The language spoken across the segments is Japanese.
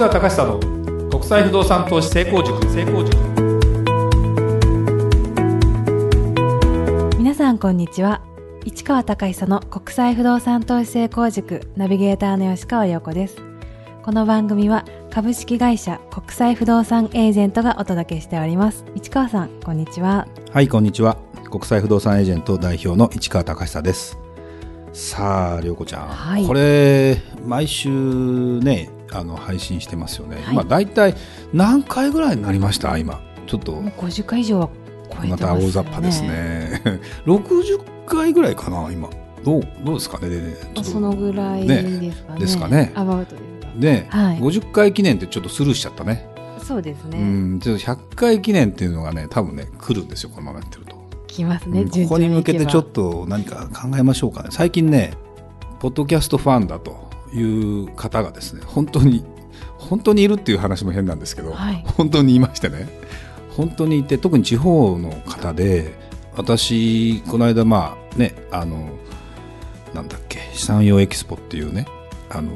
川隆久の国際不動産投資成功塾。成功塾皆さんこんにちは。市川隆久の国際不動産投資成功塾。ナビゲーターの吉川陽子です。この番組は株式会社国際不動産エージェントがお届けしております。市川さんこんにちは。はい、こんにちは。国際不動産エージェント代表の市川隆久です。さあ、涼子ちゃん、はい。これ毎週ね、あの配信してますよね。はい。まあ大体何回ぐらいになりました？今。ちょっと。もう50回以上は超えてまね。また大雑把ですね。60回ぐらいかな今。どうどうですかね？でちょっと。そのぐらいねですかね。ですかね。アバウトですか。で、はい。50回記念ってちょっとスルーしちゃったね。そうですね、うん、ちょっと100回記念っていうのがね、多分ね来るんですよこのままやってると。来ますね、うん。ここに向けてちょっと何か考えましょうかね。最近ねポッドキャストファンだという方がですね本当に本当にいるっていう話も変なんですけど、はい。本当にいましてね本当にいて特に地方の方で私この間まあねあのなんだっけ資産用エキスポっていうねあの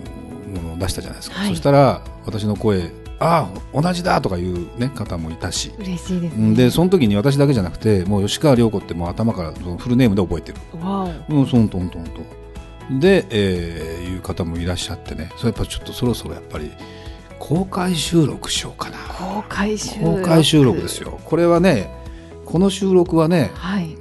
ものを出したじゃないですか、はい。そしたら私の声ああ同じだとかいう、ね、方もいたし。嬉しいですね。うんでその時に私だけじゃなくてもう吉川涼子ってもう頭からそのフルネームで覚えてる。わうんそんとんとんとで、えーいう方もいらっしゃってね。それやっぱちょっとそろそろやっぱり公開収録しようかな。お公開収録。公開収録ですよ。これはねこの収録はねはい。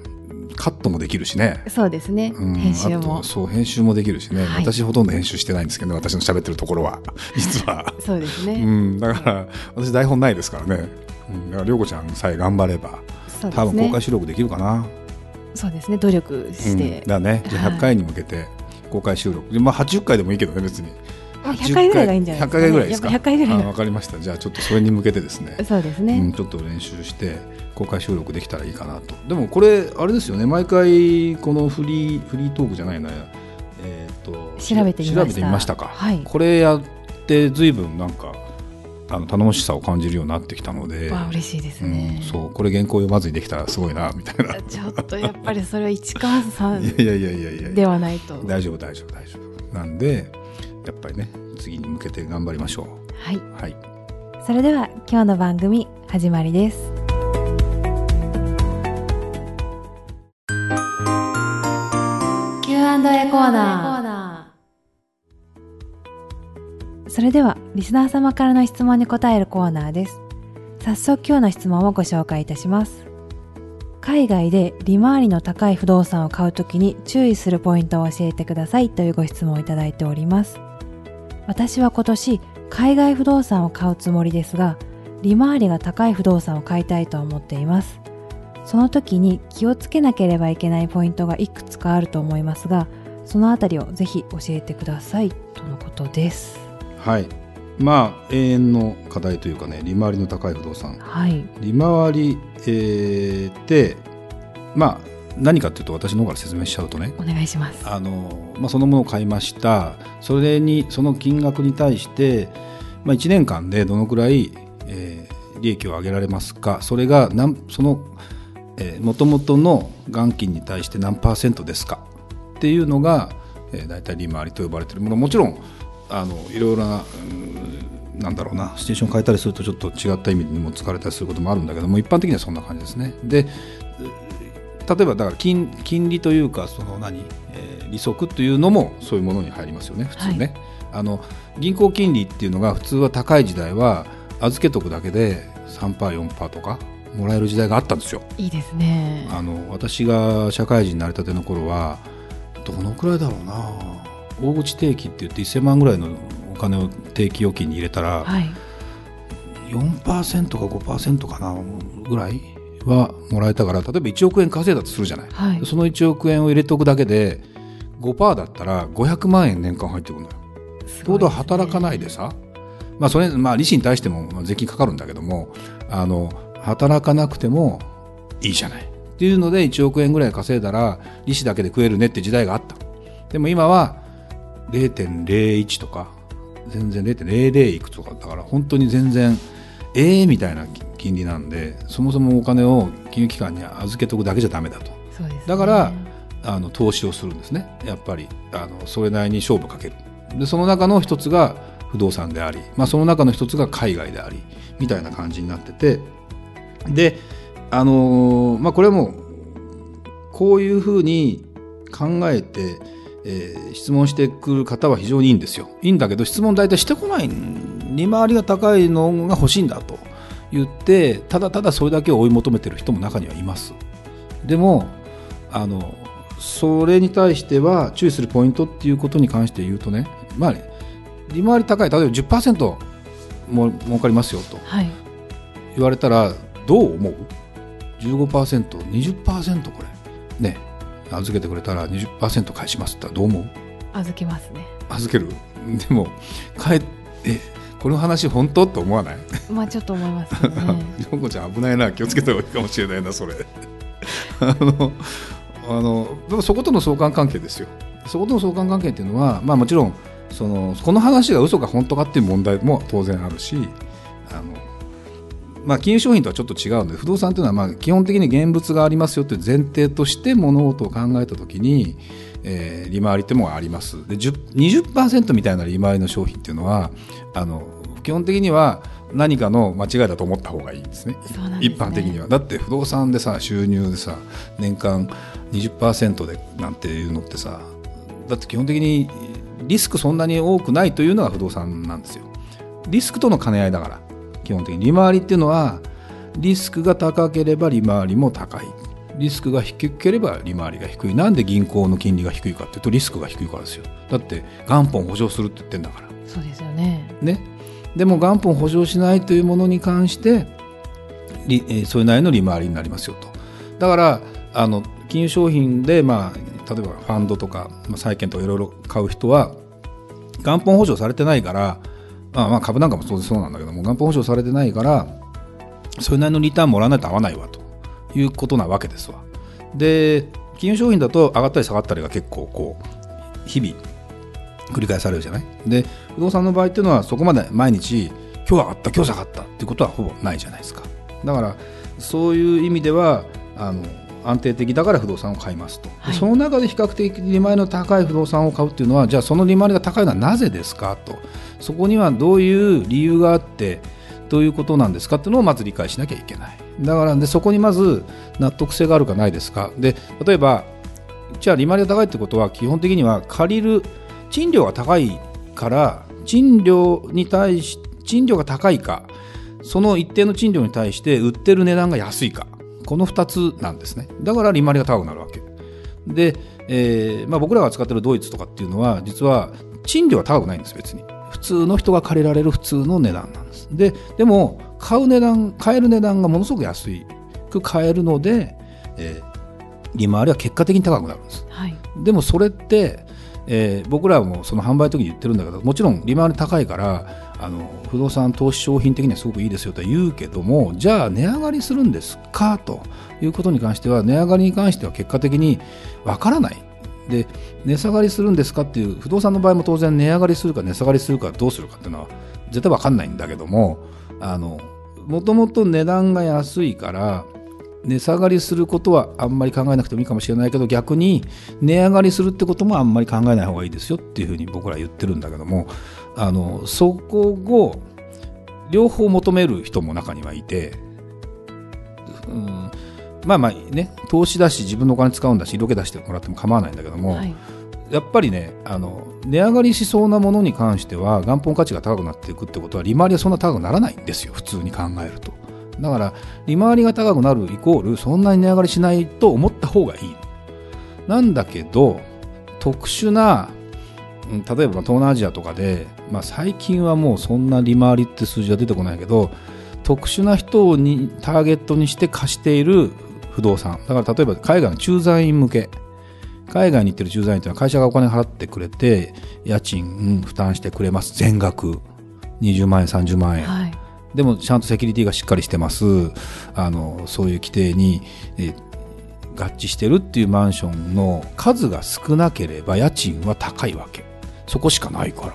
カットもできるしね。そうですね、うん編集も。そう編集もできるしね、はい。私ほとんど編集してないんですけどね私の喋ってるところは。実は。そうですね、うんだから私台本ないですからね、うん、だから涼子ちゃんさえ頑張ればね。多分公開収録できるかな、そうですね。努力して、うん、だね。じゃあはい。100回に向けて公開収録、でまあ80回でもいいけどね別に。まあ100回ぐらいがいいんじゃないですか、100回ぐらいですか？やっぱ100回ぐらいわかりました。じゃあちょっとそれに向けてですね。そうですね、うん、ちょっと練習して公開収録できたらいいかなと。でもこれあれですよね。毎回このフリーフリートークじゃないな。えー、と調べてみました。調べてみましたか、はい。これやって随分なんかあの頼もしさを感じるようになってきたので、わあ嬉しいですうんね、そうこれ原稿読まずにできたらすごいなみたいな。ちょっとやっぱりそれは市川さん いやいやいやいやいや。ではないと。大丈夫大丈夫大丈夫。なんでやっぱりね次に向けて頑張りましょはい。うはい。それでは今日の番組始まりです。Q&A コーナそれではリスナー様からの質問に答えるコーナーです。早速今日の質問をご紹介いたします。海外で利回りの高い不動産を買うときに注意するポイントを教えてください。というご質問をいただいております。私は今年海外不動産を買うつもりですが利回りが高い不動産を買いたいと思っています。その時に気をつけなければいけないポイントがいくつかあると思いますがそのあたりをぜひ教えてください。とのことです。はい。まあ永遠の課題というかね利回りの高い不動産。はい。利回り、えーってまあ何かっていうと私の方から説明しちゃうとねお願いします。あの、まあ、そのものを買いました。それにその金額に対して、まあ、1年間でどのくらい、えー利益を上げられますか。それが何そのもともとの元金に対して何パーセントですか。っていうのが、えー、大体利回りと呼ばれている。ものもちろんあのいろいろなうんなんだろうなシチュエーション変えたりするとちょっと違った意味にも使われたりすることもあるんだけども一般的にはそんな感じですね。で例えばだから金金利というかその何、えー利息というのもそういうものに入りますよね普通ね、あの銀行金利っていうのが普通は高い時代は預けとくだけで 3%4% とかもらえる時代があったんですよ。いいですね。あの私が社会人になりたての頃はどのくらいだろうな大口定期って言って1000万ぐらいのお金を定期預金に入れたら、はい。4%か5%かなぐらいはもらえたから例えば1億円稼いだとするじゃない、はい。その1億円を入れておくだけで5%だったら500万円年間入ってくるんだよ。ちょうど働かないでさ、まあそれまあ利子に対してもまあ税金かかるんだけどもあの働かなくてもいいじゃない。っていうので1億円ぐらい稼いだら利子だけで食えるねって時代があった。でも今は0.01とか全然0.00いくつとかだから本当に全然ええみたいな金利なんでそもそもお金を金融機関に預けとくだけじゃダメだと。ね。だからあの投資をするんですね。やっぱりあのそれなりに勝負かける。でその中の一つが不動産であり、まあ、その中の一つが海外でありみたいな感じになってて。であのーまあこれはもうこういうふうに考えて、えー質問してくる方は非常にいいんですよ。いいんだけど質問大体してこない利回りが高いのが欲しいんだと言ってただただそれだけを追い求めてる人も中にはいます。でもあのそれに対しては注意するポイントっていうことに関して言うとねまあ利回り高い例えば10%も儲かりますよとはい。言われたらどう思う？15%20% これ。ね預けてくれたら20%返しますってどう思う？預けますね。預ける？でも帰ってこの話本当？って思わない？まあちょっと思いますけどね ちゃん危ないな。気をつけた方がいいかもしれないなそれ。あのあのでもそことの相関関係ですよ。そことの相関関係っていうのはまあもちろんそのこの話が嘘か本当かっていう問題も当然あるしあのまあ、金融商品とはちょっと違うので不動産というのはまあ基本的に現物がありますよという前提として物事を考えたときに、えー利回りってものがあります。で10 20%みたいな利回りの商品っていうのはあの基本的には何かの間違いだと思った方がいいんですね。一般的には。だって不動産でさ収入でさ年間20%でなんていうのってさだって基本的にリスクそんなに多くないというのが不動産なんですよ。リスクとの兼ね合いだから基本的に利回りっていうのはリスクが高ければ利回りも高い。リスクが低ければ利回りが低い。なんで銀行の金利が低いかっていうとリスクが低いからですよ。だって元本保証するって言ってんだから。そうですよね。ね、でも元本保証しないというものに関してそれなりの利回りになりますよと。だからあの金融商品で、まあ、例えばファンドとか、まあ、債券とかいろいろ買う人は元本保証されてないから、まあ、まあ株なんかも当然そうなんだけども元本保証されてないからそれなりのリターンもらわないと合わないわということなわけですわ。で金融商品だと上がったり下がったりが結構こう日々繰り返されるじゃない？で不動産の場合っていうのはそこまで毎日今日上がった今日下がったっていうことはほぼないじゃないですか。だからそういう意味ではあの安定的だから不動産を買いますと、ではい。その中で比較的利回りの高い不動産を買うっていうのはじゃあその利回りが高いのはなぜですかと。そこにはどういう理由があってどういうことなんですかっていうのをまず理解しなきゃいけない。だからでそこにまず納得性があるかないですか。で例えばじゃあ利回りが高いってことは基本的には借りる賃料が高いから賃料に対し賃料が高いかその一定の賃料に対して売ってる値段が安いかこの2つなんですね。だから利回りが高くなるわけ。で、えーまあ、僕らが使ってるドイツとかっていうのは実は賃料は高くないんです別に。普通の人が借りられる普通の値段なんです。ででも買う値段買える値段がものすごく安く買えるので、えー利回りは結果的に高くなるんです。はい。でもそれって、えー僕らもその販売の時に言ってるんだけどもちろん利回り高いからあの不動産投資商品的にはすごくいいですよとは言うけどもじゃあ値上がりするんですかということに関しては値上がりに関しては結果的にわからない。で値下がりするんですかっていう不動産の場合も当然値上がりするか値下がりするかどうするかっていうのは絶対わかんないんだけどももともと値段が安いから値下がりすることはあんまり考えなくてもいいかもしれないけど逆に値上がりするってこともあんまり考えない方がいいですよっていうふうに僕ら言ってるんだけどもあのそこを両方求める人も中にはいて、うん、まあまあね投資だし自分のお金使うんだし色気出してもらっても構わないんだけども、はい。やっぱりねあの値上がりしそうなものに関しては元本価値が高くなっていくってことは利回りはそんな高くならないんですよ普通に考えると。だから利回りが高くなるイコールそんなに値上がりしないと思った方がいい。なんだけど特殊なうん例えばまあ東南アジアとかで、まあ、最近はもうそんな利回りって数字は出てこないけど特殊な人にターゲットにして貸している不動産。だから例えば海外の駐在員向け。海外に行ってる駐在員というのは会社がお金払ってくれて家賃負担してくれます。全額。20万円30万円、はい。でもちゃんとセキュリティがしっかりしてます。あのそういう規定に、えー合致してるっていうマンションの数が少なければ家賃は高いわけそこしかないから。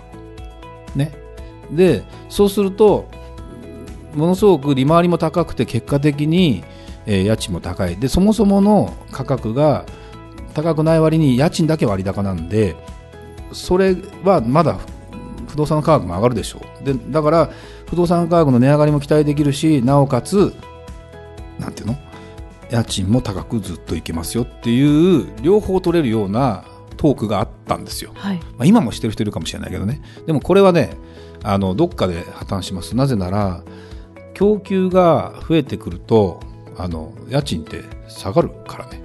ね。でそうするとものすごく利回りも高くて結果的に、えー家賃も高い。でそもそもの価格が高くない割に家賃だけ割高なんでそれはまだ不動産価格も上がるでしょう。でだから不動産価格の値上がりも期待できるしなおかつなんていうの？家賃も高くずっといけますよっていう両方取れるようなトークがあったんですよ、はい。まあ、今もしてる人いるかもしれないけどね。でもこれはねあのどっかで破綻します。なぜなら供給が増えてくるとあの家賃って下がるからね。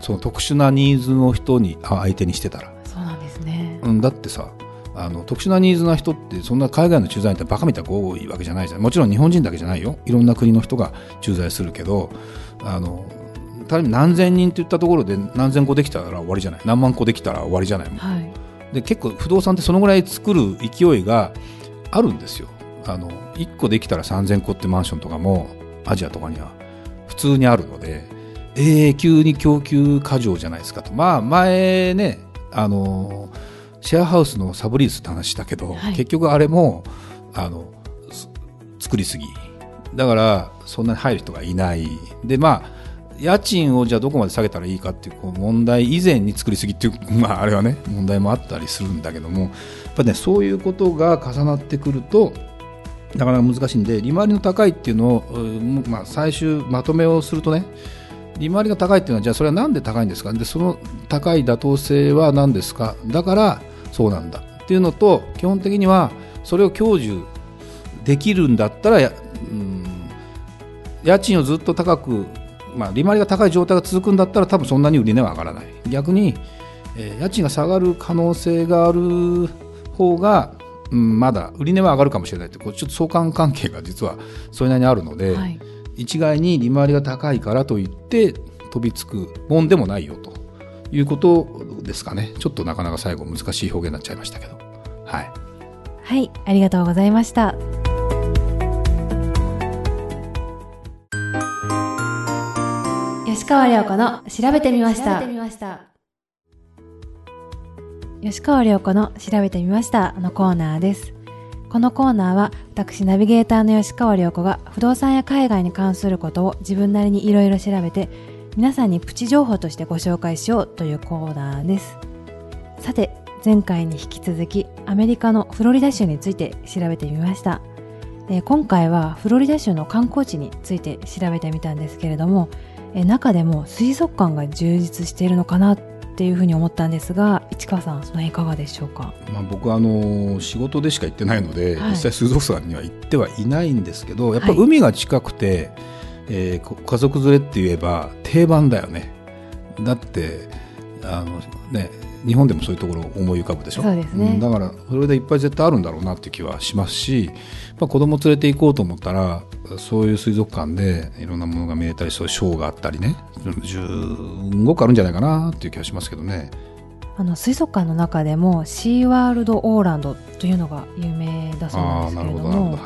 その特殊なニーズの人にあ相手にしてたら、そうなんですね。うん、だってさあの特殊なニーズな人ってそんな海外の駐在ってバカみたく多いわけじゃないじゃん。もちろん日本人だけじゃないよ。いろんな国の人が駐在するけどあの仮に何千人って言ったところで何千個できたら終わりじゃない。何万個できたら終わりじゃないはい。で結構不動産ってそのぐらい作る勢いがあるんですよ。あの1個できたら3000個ってマンションとかもアジアとかには普通にあるので永久に供給過剰じゃないですかと。まあ前ねあのシェアハウスのサブリースって話したけど、はい。結局あれもあのす作りすぎ。だからそんなに入る人がいない。でまあ家賃をじゃあどこまで下げたらいいかっていうこう問題以前に作りすぎっていう、まあ、あれはね問題もあったりするんだけどもやっぱねそういうことが重なってくるとなかなか難しいんで利回りの高いっていうのを、まあ、最終まとめをするとね利回りが高いっていうのはじゃあそれはなんで高いんですか？でその高い妥当性は何ですか？だからそうなんだ。っていうのと基本的にはそれを享受できるんだったらや、うん、家賃をずっと高く、まあ、利回りが高い状態が続くんだったら多分そんなに売り値は上がらない。逆に、えー家賃が下がる可能性がある方が、うん、まだ売り値は上がるかもしれないってこうちょっと相関関係が実はそれなりにあるので、はい。一概に利回りが高いからといって飛びつくもんでもないよということですかね。ちょっとなかなか最後難しい表現になっちゃいましたけど。はい。はい。ありがとうございました川亮子の調べてみました。吉川亮子の調べてみました。のコーナーです。このコーナーは私ナビゲーターの吉川亮子が不動産や海外に関することを自分なりにいろいろ調べて皆さんにプチ情報としてご紹介しようというコーナーです。さて前回に引き続きアメリカのフロリダ州について調べてみました、えー今回はフロリダ州の観光地について調べてみたんですけれども、えー中でも水族館が充実しているのかなっていうふうに思ったんですが市川さんその辺いかがでしょうか？まあ、僕はあの仕事でしか行ってないので、はい。実際水族館には行ってはいないんですけどやっぱはい海が近くて、えーこ家族連れって言えば定番だよね。だってあのね日本でもそういうところを思い浮かぶでしょ？そうですね。んだからそれでいっぱい絶対あるんだろうなっていう気はしますし、まあ、子供連れて行こうと思ったらそういう水族館でいろんなものが見れたりそういうショーがあったりね十分くあるんじゃないかなっていう気がしますけどね。あの水族館の中でもシーワールドオーランドというのが有名だそうなんですけれども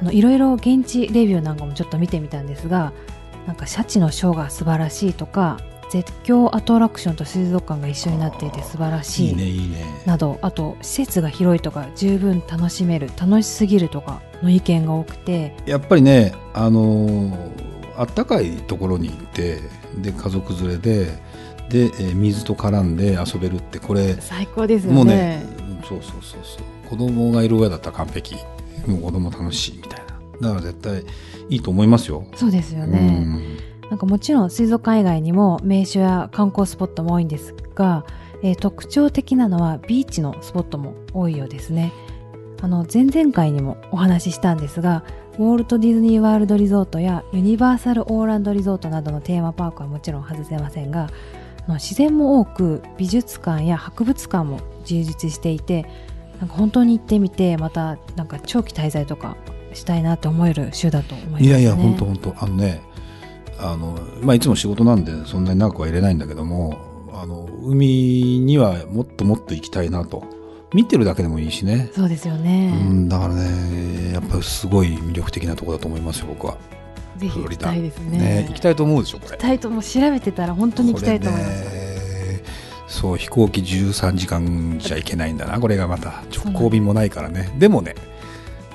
あのいろいろ現地レビューなんかもちょっと見てみたんですがなんかシャチのショーが素晴らしいとか絶叫アトラクションと水族館が一緒になっていて素晴らしい。いいねいいね。などあと施設が広いとか十分楽しめる楽しすぎるとかの意見が多くて。やっぱりねあのーあったかいところに行ってで家族連れでで、えー水と絡んで遊べるってこれ最高ですもうねうんそうそうそうそう。子供がいる親だったら完璧。もう子供楽しいみたいな。だから絶対いいと思いますよ。そうですようね、んなんかもちろん水族館以外にも名所や観光スポットも多いんですが、えー特徴的なのはビーチのスポットも多いようですね。あの前々回にもお話ししたんですがウォルト・ディズニー・ワールド・リゾートやユニバーサル・オーランド・リゾートなどのテーマパークはもちろん外せませんが自然も多く美術館や博物館も充実していてなんか本当に行ってみてまたなんか長期滞在とかしたいなって思える州だと思いますね。いやいや本当本当。あのねあの、まあ、いつも仕事なんでそんなに長くは入れないんだけどもあの海にはもっともっと行きたいなと。見てるだけでもいいしね、そうですよね、うん、だからねやっぱりすごい魅力的なところだと思いますよ僕は。ぜひ行きたいですね。ね行きたいと思うでしょこれ。行きたいともう調べてたら本当に行きたいと思います、そう飛行機13時間じゃいけないんだなこれがまた。直行便もないからね。でもね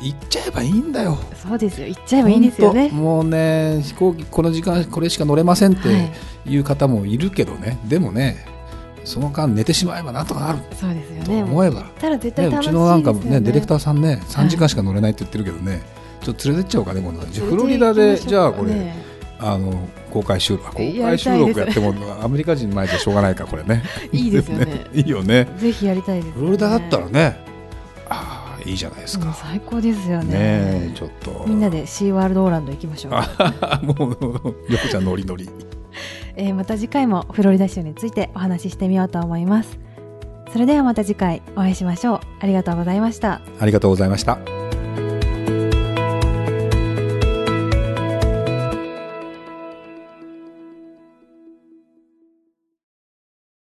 行っちゃえばいいんだよ。そうですよ。行っちゃえばいいんですよね。もうね飛行機この時間これしか乗れませんっはいていう方もいるけどね、でもねその間寝てしまえばなんとかなる。そうですよとね思えば。たら絶対うちのなんかねディレクターさんね3時間しか乗れないって言ってるけどね、ちょっと連れてっちゃおうかね今度。フロリダでじゃあこれ、ね。あの公開収録公や開収録やってもアメリカ人前じゃしょうがないかこれね。いいですよね。いいよね。ぜひやりたいです、ね、フロリダだったらねいいじゃないですか。最高ですよね。ちょっと。みんなでシーワールドオーランド行きましょう、あ もうよこちゃんノリノリ。えーまた次回もフロリダ州についてお話ししてみようと思います。それではまた次回お会いしましょう。ありがとうございました。ありがとうございました